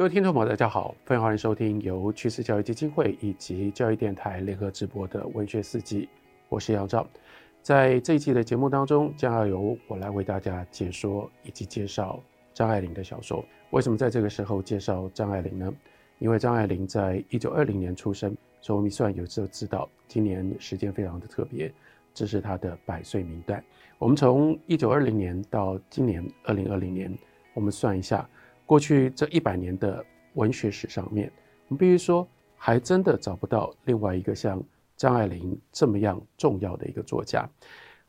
各位听众朋友，大家好，非常欢迎收听由趋势教育基金会以及教育电台联合直播的文学四季，我是杨照。在这一期的节目当中，将要由我来为大家解说以及介绍张爱玲的小说。为什么在这个时候介绍张爱玲呢？因为张爱玲在一九二零年出生，所以我们算有时候知道今年时间非常的特别，这是她的百岁冥诞。我们从一九二零年到今年二零二零年，我们算一下。过去这一百年的文学史上面，我们必须说，还真的找不到另外一个像张爱玲这么样重要的一个作家。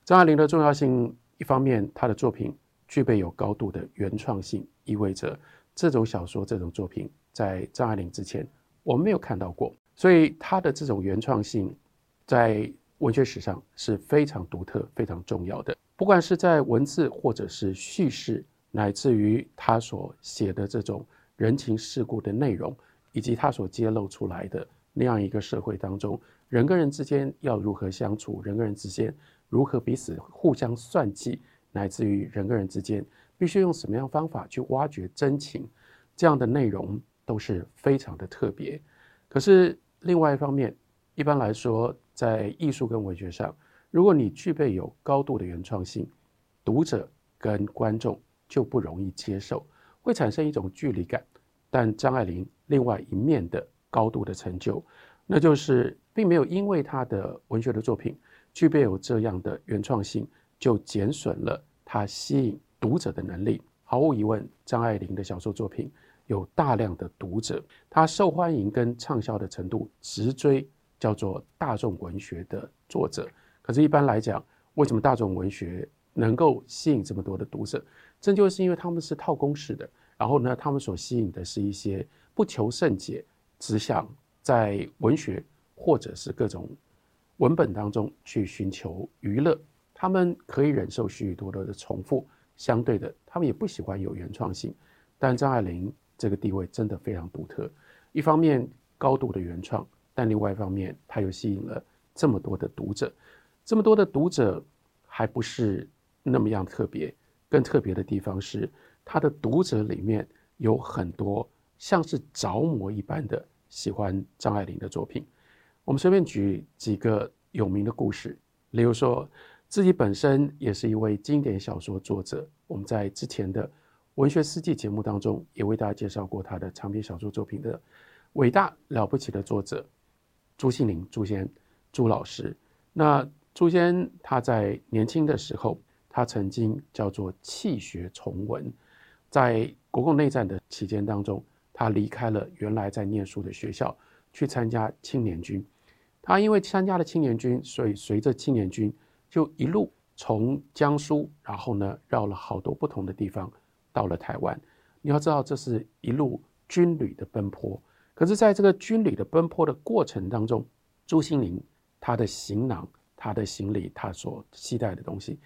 张爱玲的重要性，一方面她的作品具备有高度的原创性，意味着这种小说、这种作品在张爱玲之前我们没有看到过，所以她的这种原创性在文学史上是非常独特、非常重要的。不管是在文字或者是叙事。乃至于他所写的这种人情世故的内容，以及他所揭露出来的那样一个社会当中，人跟人之间要如何相处，人跟人之间如何彼此互相算计，乃至于人跟人之间必须用什么样方法去挖掘真情，这样的内容都是非常的特别。可是另外一方面，一般来说，在艺术跟文学上，如果你具备有高度的原创性，读者跟观众。就不容易接受，会产生一种距离感。但张爱玲另外一面的高度的成就，那就是并没有因为她的文学的作品具备有这样的原创性，就减损了她吸引读者的能力。毫无疑问，张爱玲的小说作品有大量的读者，她受欢迎跟畅销的程度直追叫做大众文学的作者。可是，一般来讲，为什么大众文学能够吸引这么多的读者？这就是因为他们是套公式的，然后呢，他们所吸引的是一些不求甚解，只想在文学或者是各种文本当中去寻求娱乐。他们可以忍受许许多多的重复，相对的，他们也不喜欢有原创性。但张爱玲这个地位真的非常独特，一方面高度的原创，但另外一方面，她又吸引了这么多的读者，这么多的读者还不是那么样特别。更特别的地方是，他的读者里面有很多像是着魔一般的喜欢张爱玲的作品。我们随便举几个有名的故事，例如说自己本身也是一位经典小说作者。我们在之前的文学四季节目当中也为大家介绍过他的长篇小说作品的伟大了不起的作者朱西甯朱先朱老师。那朱先他在年轻的时候。他曾经叫做弃学从文，在国共内战的期间当中，他离开了原来在念书的学校，去参加青年军。他因为参加了青年军，所以随着青年军就一路从江苏，然后呢绕了好多不同的地方，到了台湾。你要知道，这是一路军旅的奔波。可是，在这个军旅的奔波的过程当中，朱西甯他的行囊、他的行李、他所携带的东西。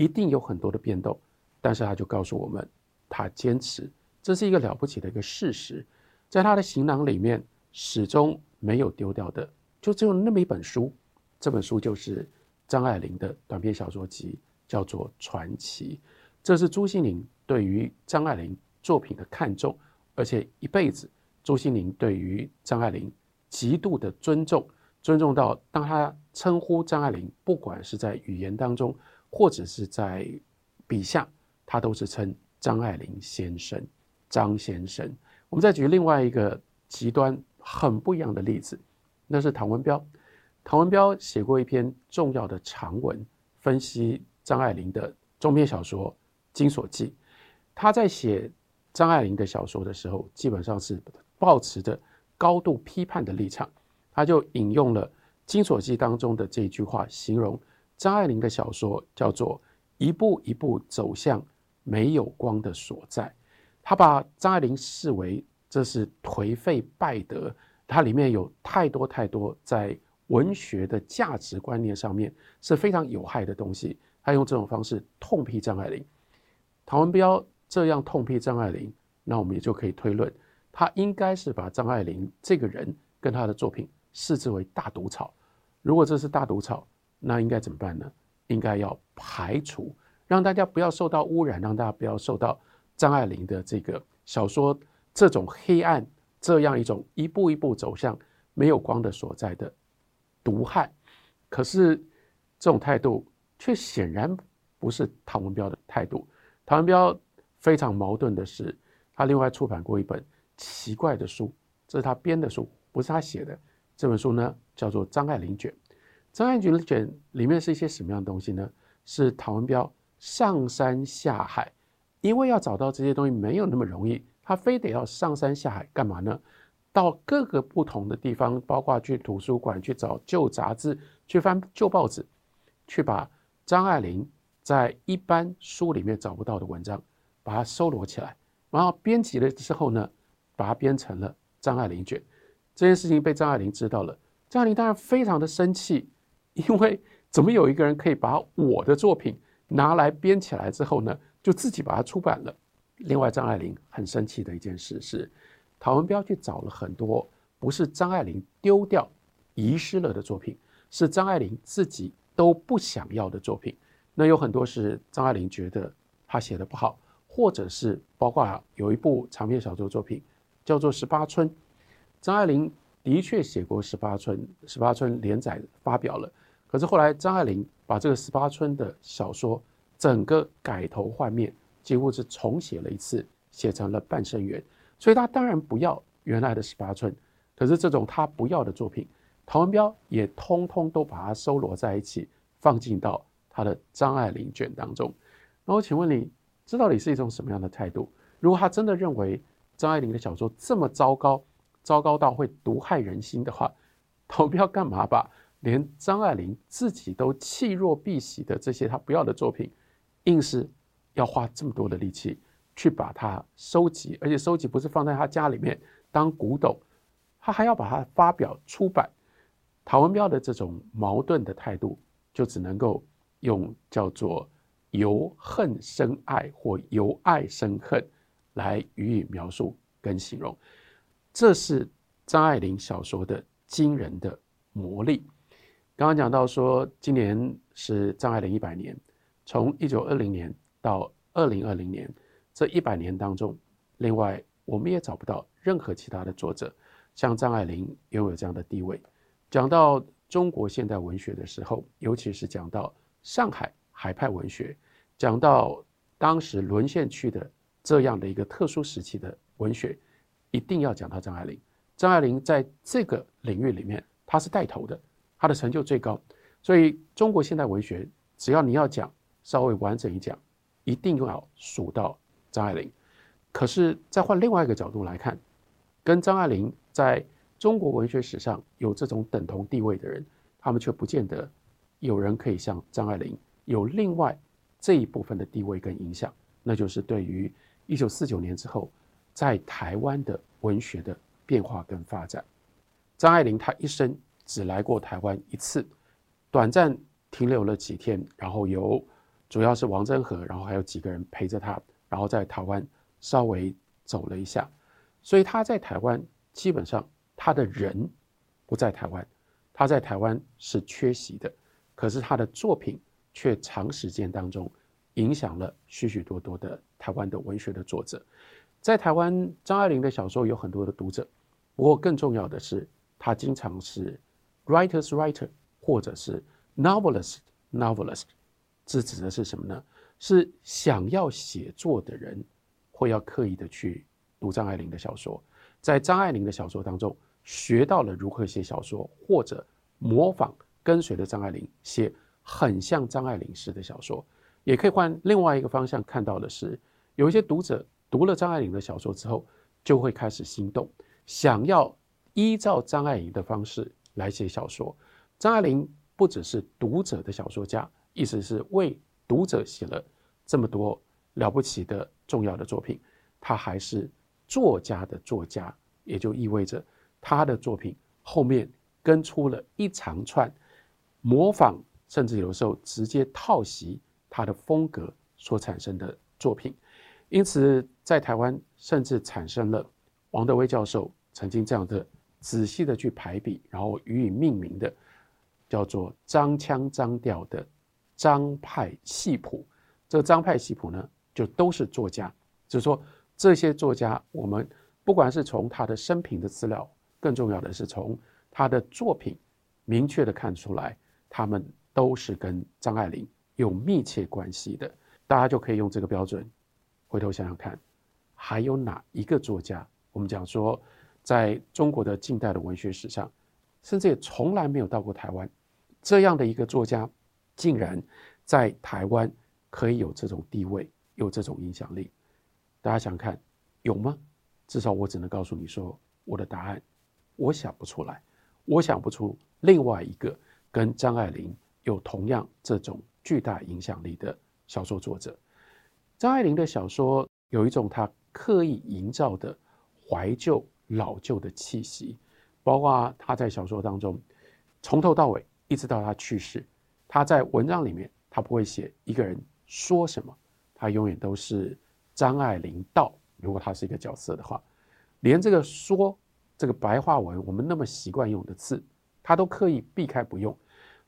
一定有很多的变动，但是他就告诉我们，他坚持，这是一个了不起的一个事实。在他的行囊里面，始终没有丢掉的，就只有那么一本书。这本书就是张爱玲的短篇小说集，叫做《传奇》。这是朱西甯对于张爱玲作品的看重，而且一辈子，朱西甯对于张爱玲极度的尊重，尊重到当他称呼张爱玲，不管是在语言当中。或者是在笔下，他都是称张爱玲先生、张先生。我们再举另外一个极端很不一样的例子，那是唐文标。唐文标写过一篇重要的长文，分析张爱玲的中篇小说《金锁记》。他在写张爱玲的小说的时候，基本上是抱持着高度批判的立场。他就引用了《金锁记》当中的这一句话，形容。张爱玲的小说叫做一步一步走向没有光的所在，他把张爱玲视为这是颓废败德，它里面有太多太多在文学的价值观念上面是非常有害的东西。他用这种方式痛批张爱玲。唐文标这样痛批张爱玲，那我们也就可以推论，他应该是把张爱玲这个人跟他的作品视之为大毒草。如果这是大毒草，那应该怎么办呢？应该要排除，让大家不要受到污染，让大家不要受到张爱玲的这个小说这种黑暗，这样一种一步一步走向没有光的所在的毒害。可是这种态度却显然不是唐文彪的态度。唐文彪非常矛盾的是，他另外出版过一本奇怪的书，这是他编的书，不是他写的。这本书呢叫做《张爱玲卷》。张爱玲卷里面是一些什么样的东西呢？是唐文标上山下海，因为要找到这些东西没有那么容易，他非得要上山下海干嘛呢？到各个不同的地方，包括去图书馆去找旧杂志，去翻旧报纸，去把张爱玲在一般书里面找不到的文章，把它收罗起来，然后编辑了之后呢，把它编成了《张爱玲卷》。这件事情被张爱玲知道了，张爱玲当然非常的生气。因为怎么有一个人可以把我的作品拿来编起来之后呢，就自己把它出版了？另外，张爱玲很生气的一件事是，唐文彪去找了很多不是张爱玲丢掉、遗失了的作品，是张爱玲自己都不想要的作品。那有很多是张爱玲觉得她写的不好，或者是包括有一部长篇小说作品叫做《十八春》，张爱玲的确写过《十八春》，《十八春》连载发表了。可是后来，张爱玲把这个十八春的小说整个改头换面，几乎是重写了一次，写成了半生缘。所以他当然不要原来的十八春，可是这种他不要的作品，唐文彪也通通都把它收罗在一起，放进到他的张爱玲卷当中。那我请问你，这到底是一种什么样的态度？如果他真的认为张爱玲的小说这么糟糕，糟糕到会毒害人心的话，唐文标干嘛把？连张爱玲自己都弃若敝屣的这些她不要的作品，硬是要花这么多的力气去把它收集，而且收集不是放在她家里面当古董，她还要把它发表出版。唐文彪的这种矛盾的态度，就只能够用叫做由恨生爱或由爱生恨来予以描述跟形容。这是张爱玲小说的惊人的魔力。刚刚讲到说，今年是张爱玲一百年，从一九二零年到二零二零年这一百年当中，另外我们也找不到任何其他的作者像张爱玲拥有这样的地位。讲到中国现代文学的时候，尤其是讲到上海海派文学，讲到当时沦陷区的这样的一个特殊时期的文学，一定要讲到张爱玲。张爱玲在这个领域里面，她是带头的。他的成就最高，所以中国现代文学，只要你要讲稍微完整一讲，一定要数到张爱玲。可是再换另外一个角度来看，跟张爱玲在中国文学史上有这种等同地位的人，他们却不见得有人可以像张爱玲有另外这一部分的地位跟影响，那就是对于一九四九年之后在台湾的文学的变化跟发展。张爱玲她一生。只来过台湾一次，短暂停留了几天，然后由主要是王祯和，然后还有几个人陪着他，然后在台湾稍微走了一下。所以他在台湾基本上他的人不在台湾，他在台湾是缺席的，可是他的作品却长时间当中影响了许许多多的台湾的文学的作者。在台湾，张爱玲的小说有很多的读者，不过更重要的是，他经常是。Writer's writer，或者是 novelist novelist，这指的是什么呢？是想要写作的人会要刻意的去读张爱玲的小说，在张爱玲的小说当中学到了如何写小说，或者模仿跟随着张爱玲写很像张爱玲式的小说。也可以换另外一个方向看到的是，有一些读者读了张爱玲的小说之后，就会开始心动，想要依照张爱玲的方式。来写小说，张爱玲不只是读者的小说家，意思是为读者写了这么多了不起的重要的作品，她还是作家的作家，也就意味着她的作品后面跟出了一长串模仿，甚至有时候直接套袭她的风格所产生的作品，因此在台湾甚至产生了王德威教授曾经这样的。仔细的去排比，然后予以命名的，叫做张腔张调的张派系谱。这张派系谱呢，就都是作家，就是说这些作家，我们不管是从他的生平的资料，更重要的是从他的作品，明确的看出来，他们都是跟张爱玲有密切关系的。大家就可以用这个标准，回头想想看，还有哪一个作家？我们讲说，在中国的近代的文学史上，甚至也从来没有到过台湾，这样的一个作家，竟然在台湾可以有这种地位，有这种影响力。大家想看，有吗？至少我只能告诉你说，我的答案，我想不出来，我想不出另外一个跟张爱玲有同样这种巨大影响力的小说作者。张爱玲的小说有一种她刻意营造的怀旧老旧的气息，包括他在小说当中从头到尾一直到他去世，他在文章里面他不会写一个人说什么，他永远都是张爱玲道。如果他是一个角色的话，连这个说这个白话文，我们那么习惯用的字，他都刻意避开不用。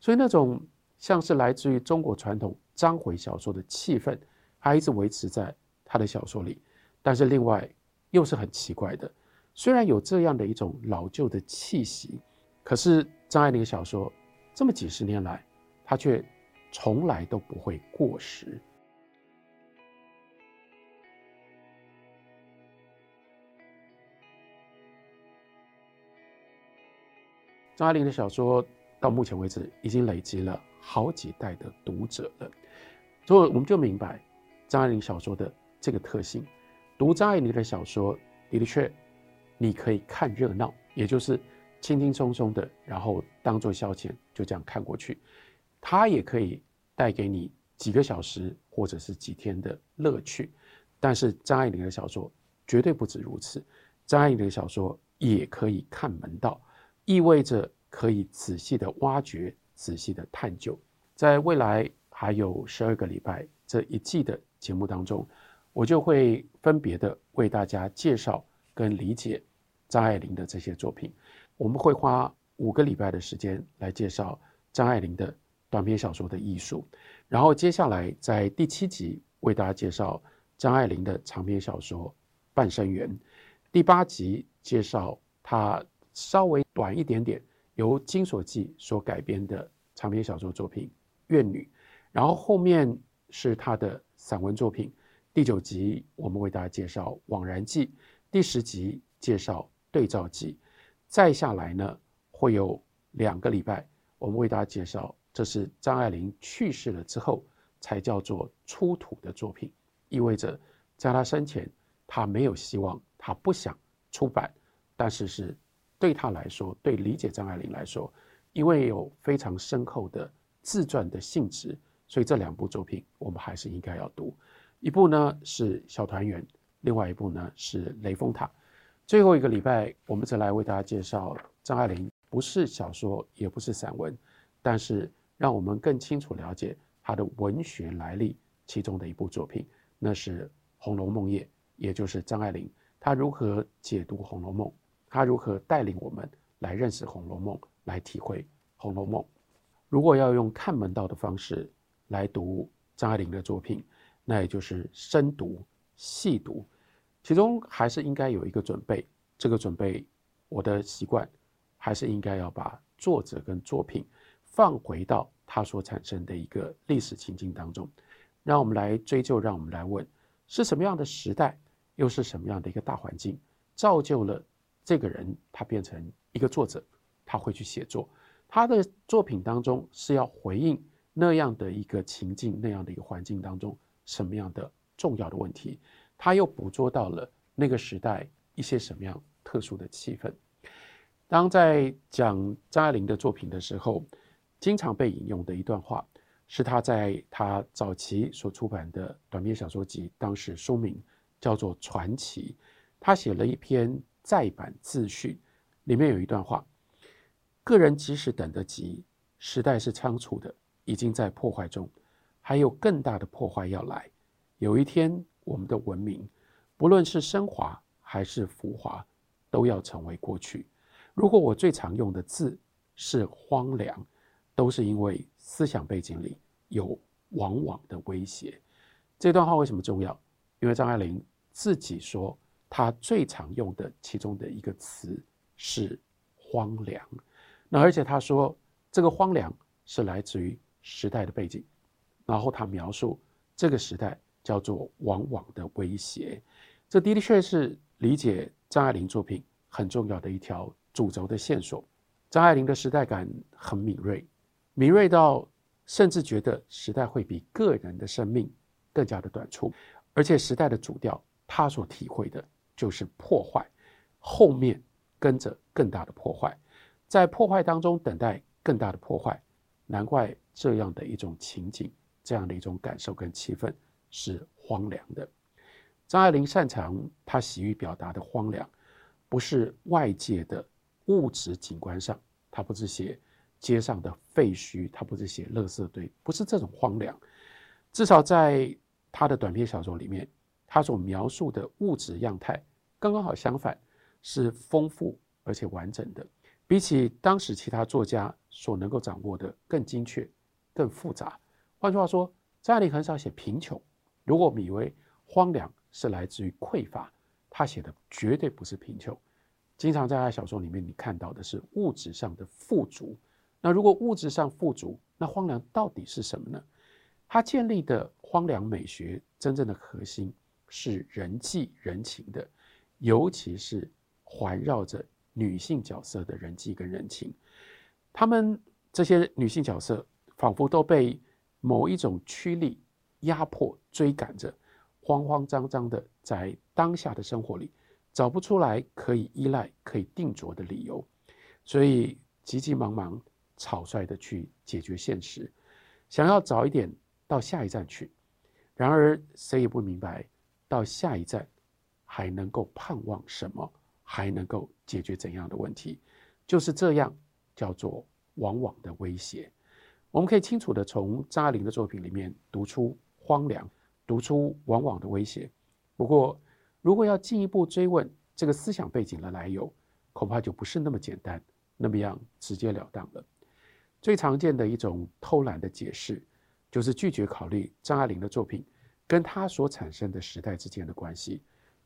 所以那种像是来自于中国传统章回小说的气氛，还一直维持在他的小说里。但是另外又是很奇怪的，虽然有这样的一种老旧的气息，可是张爱玲小说这么几十年来，它却从来都不会过时。张爱玲的小说到目前为止已经累积了好几代的读者了，所以我们就明白张爱玲小说的这个特性。读张爱玲的小说，的确，你可以看热闹，也就是轻轻松松的，然后当做消遣，就这样看过去。它也可以带给你几个小时或者是几天的乐趣。但是张爱玲的小说绝对不止如此，张爱玲的小说也可以看门道。意味着可以仔细的挖掘、仔细的探究。在未来还有十二个礼拜这一季的节目当中，我就会分别的为大家介绍跟理解张爱玲的这些作品。我们会花五个礼拜的时间来介绍张爱玲的短篇小说的艺术，然后接下来在第七集为大家介绍张爱玲的长篇小说《半生缘》，第八集介绍她。稍微短一点点，由金锁记所改编的长篇小说作品《怨女》，然后后面是她的散文作品。第九集我们为大家介绍《枉然记》，第十集介绍《对照记》，再下来呢会有两个礼拜，我们为大家介绍，这是张爱玲去世了之后才叫做出土的作品，意味着在她生前，她没有希望，她不想出版，但是是。对他来说，对理解张爱玲来说，因为有非常深厚的自传的性质，所以这两部作品我们还是应该要读。一部呢是《小团圆》，另外一部呢是《雷峰塔》。最后一个礼拜，我们再来为大家介绍张爱玲，不是小说，也不是散文，但是让我们更清楚了解她的文学来历。其中的一部作品，那是《红楼梦夜》，也就是张爱玲她如何解读《红楼梦》。她如何带领我们来认识《红楼梦》，来体会《红楼梦》？如果要用看门道的方式来读张爱玲的作品，那也就是深读、细读，其中还是应该有一个准备。这个准备，我的习惯还是应该要把作者跟作品放回到他所产生的一个历史情境当中，让我们来追究，让我们来问：是什么样的时代，又是什么样的一个大环境，造就了？这个人他变成一个作者，他会去写作，他的作品当中是要回应那样的一个情境，那样的一个环境当中什么样的重要的问题，他又捕捉到了那个时代一些什么样特殊的气氛。当在讲张爱玲的作品的时候，经常被引用的一段话，是他在他早期所出版的短篇小说集，当时书名叫做《传奇》，他写了一篇。再版自序里面有一段话：个人即使等得及，时代是仓促的，已经在破坏中，还有更大的破坏要来。有一天，我们的文明，不论是升华还是浮华，都要成为过去。如果我最常用的字是荒凉，都是因为思想背景里有往往的威胁。这段话为什么重要？因为张爱玲自己说。她最常用的其中的一个词是荒凉。那而且她说这个荒凉是来自于时代的背景，然后她描述这个时代叫做往往的威胁。这的确是理解张爱玲作品很重要的一条主轴的线索。张爱玲的时代感很敏锐，敏锐到甚至觉得时代会比个人的生命更加的短促，而且时代的主调，他所体会的就是破坏，后面跟着更大的破坏，在破坏当中等待更大的破坏，难怪这样的一种情景，这样的一种感受跟气氛是荒凉的。张爱玲擅长她喜欲表达的荒凉，不是外界的。物质景观上，他不是写街上的废墟，他不是写垃圾堆，不是这种荒凉。至少在他的短篇小说里面，他所描述的物质样态，刚刚好相反，是丰富而且完整的，比起当时其他作家所能够掌握的更精确、更复杂。换句话说，张爱玲很少写贫穷。如果我们以为荒凉是来自于匮乏，他写的绝对不是贫穷。经常在他小说里面，你看到的是物质上的富足。那如果物质上富足，那荒凉到底是什么呢？他建立的荒凉美学，真正的核心是人际人情的，尤其是环绕着女性角色的人际跟人情。他们这些女性角色，仿佛都被某一种驱力压迫、追赶着，慌慌张张的在当下的生活里。找不出来可以依赖、可以定着的理由，所以急急忙忙、草率的去解决现实，想要早一点到下一站去。然而谁也不明白，到下一站还能够盼望什么，还能够解决怎样的问题？就是这样，叫做往往的威胁。我们可以清楚的从张爱玲的作品里面读出荒凉，读出往往的威胁。不过，如果要进一步追问这个思想背景的来由，恐怕就不是那么简单，那么样直截了当了。最常见的一种偷懒的解释，就是拒绝考虑张爱玲的作品跟她所产生的时代之间的关系，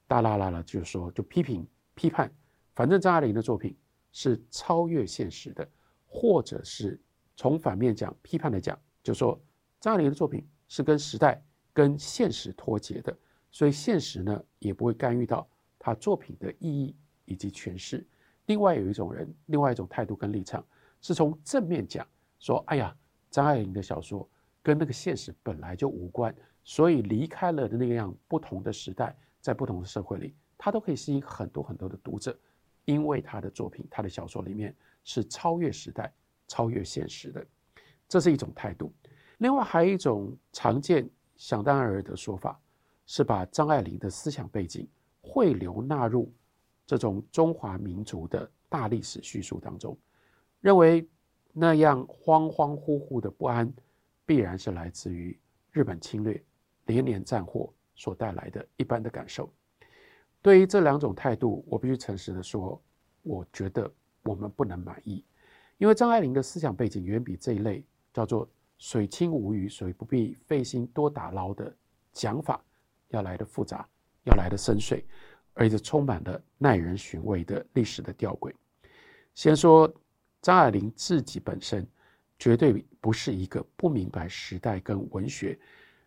大啦啦啦就是说就批评批判，反正张爱玲的作品是超越现实的，或者是从反面讲批判的讲，就说张爱玲的作品是跟时代跟现实脱节的。所以现实呢，也不会干预到他作品的意义以及诠释。另外有一种人，另外一种态度跟立场，是从正面讲，说：“哎呀，张爱玲的小说跟那个现实本来就无关，所以离开了的那个样不同的时代，在不同的社会里，他都可以吸引很多很多的读者，因为他的作品，他的小说里面是超越时代、超越现实的。这是一种态度。另外还有一种常见、想当然的说法。”是把张爱玲的思想背景汇流纳入这种中华民族的大历史叙述当中，认为那样恍恍惚惚的不安，必然是来自于日本侵略、连连战祸所带来的一般的感受。对于这两种态度，我必须诚实的说，我觉得我们不能满意，因为张爱玲的思想背景远比这一类叫做水清无鱼，所以不必费心多打捞的讲法。要来的复杂，要来的深邃，而且充满了耐人寻味的历史的吊诡。先说张爱玲自己本身，绝对不是一个不明白时代跟文学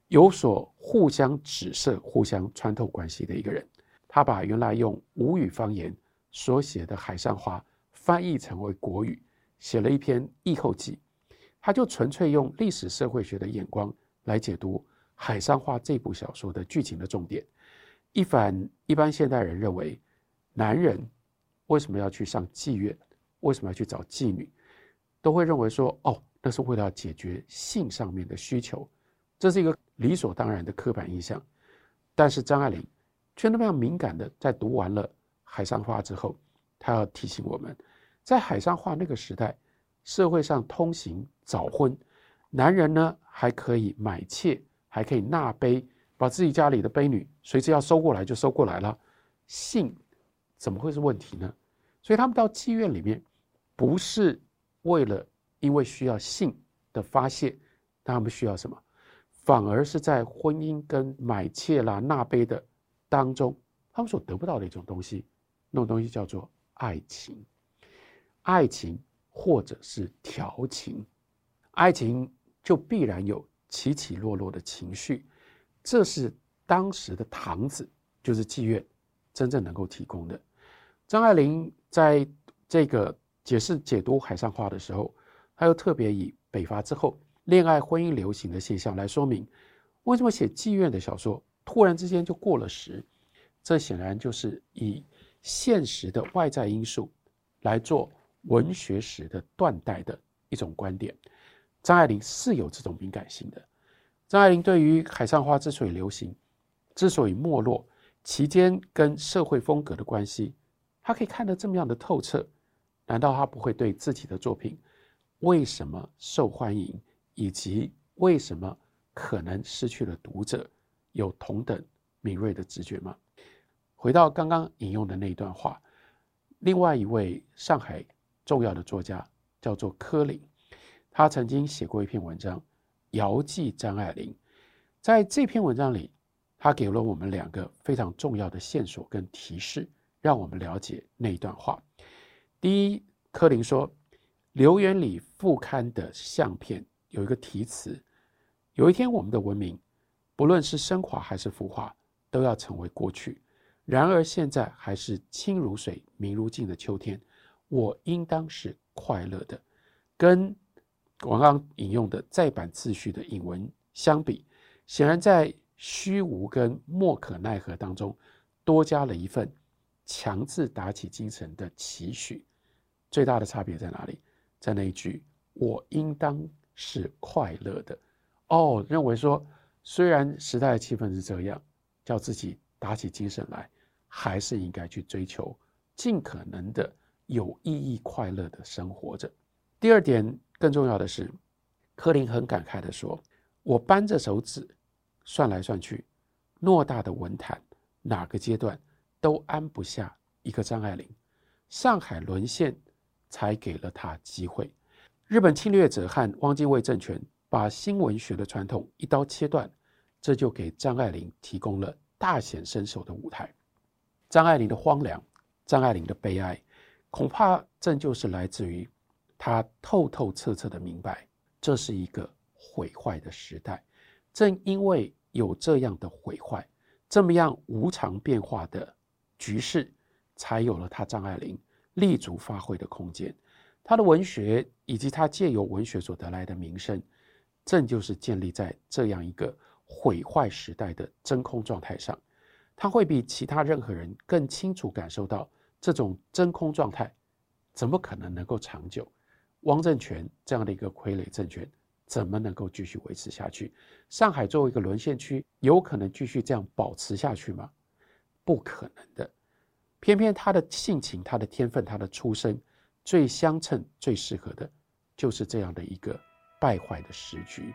有所互相指涉、互相穿透关系的一个人。他把原来用吴语方言所写的《海上花》翻译成为国语，写了一篇《译后记》，他就纯粹用历史社会学的眼光来解读。《海上花》这部小说的剧情的重点，一反一般现代人认为，男人为什么要去上妓院，为什么要去找妓女，都会认为说，哦，那是为了解决性上面的需求，这是一个理所当然的刻板印象。但是张爱玲却那么样敏感的，在读完了《海上花》之后，她要提醒我们，在《海上花》那个时代，社会上通行早婚，男人呢还可以买妾。还可以纳婢，把自己家里的婢女随时要收过来就收过来了，性怎么会是问题呢？所以他们到妓院里面，不是为了因为需要性的发泄，他们需要什么？反而是在婚姻跟买妾啦纳婢的当中，他们所得不到的一种东西，那种东西叫做爱情，爱情或者是调情，爱情就必然有起起落落的情绪，这是当时的堂子，就是妓院，真正能够提供的。张爱玲在这个解释解读海上花的时候，她又特别以北伐之后恋爱婚姻流行的现象来说明，为什么写妓院的小说突然之间就过了时？这显然就是以现实的外在因素来做文学史的断代的一种观点。张爱玲是有这种敏感性的。张爱玲对于海上花之所以流行，之所以没落，其间跟社会风格的关系。她可以看得这么样的透彻，难道她不会对自己的作品为什么受欢迎，以及为什么可能失去了读者有同等敏锐的直觉吗？回到刚刚引用的那一段话，另外一位上海重要的作家叫做柯林，他曾经写过一篇文章《遥寄张爱玲》。在这篇文章里，他给了我们两个非常重要的线索跟提示。让我们了解那一段话。第一，柯林说，《刘元礼》副刊的相片有一个题词：有一天，我们的文明，不论是升华还是腐化，都要成为过去。然而，现在还是清如水、明如镜的秋天，我应当是快乐的。跟我刚刚引用的再版自序的引文相比，显然在虚无跟莫可奈何当中，多加了一份。强制打起精神的期许，最大的差别在哪里？在那一句“我应当是快乐的”。哦，认为说，虽然时代的气氛是这样，叫自己打起精神来，还是应该去追求尽可能的有意义、快乐的生活着。第二点，更重要的是，柯林很感慨地说：“我扳着手指算来算去，偌大的文坛，哪个阶段？”都安不下一个张爱玲，上海沦陷才给了她机会。日本侵略者和汪精卫政权把新文学的传统一刀切断，这就给张爱玲提供了大显身手的舞台。张爱玲的荒凉，张爱玲的悲哀，恐怕正就是来自于他透透彻彻的明白，这是一个毁坏的时代。正因为有这样的毁坏，这么样无常变化的。局势才有了他张爱玲立足发挥的空间，他的文学以及他借由文学所得来的名声，正就是建立在这样一个毁坏时代的真空状态上。他会比其他任何人更清楚感受到这种真空状态怎么可能能够长久？汪政权这样的一个傀儡政权怎么能够继续维持下去？上海作为一个沦陷区，有可能继续这样保持下去吗？不可能的，偏偏他的性情、他的天分、他的出身，最相称、最适合的，就是这样的一个败坏的时局。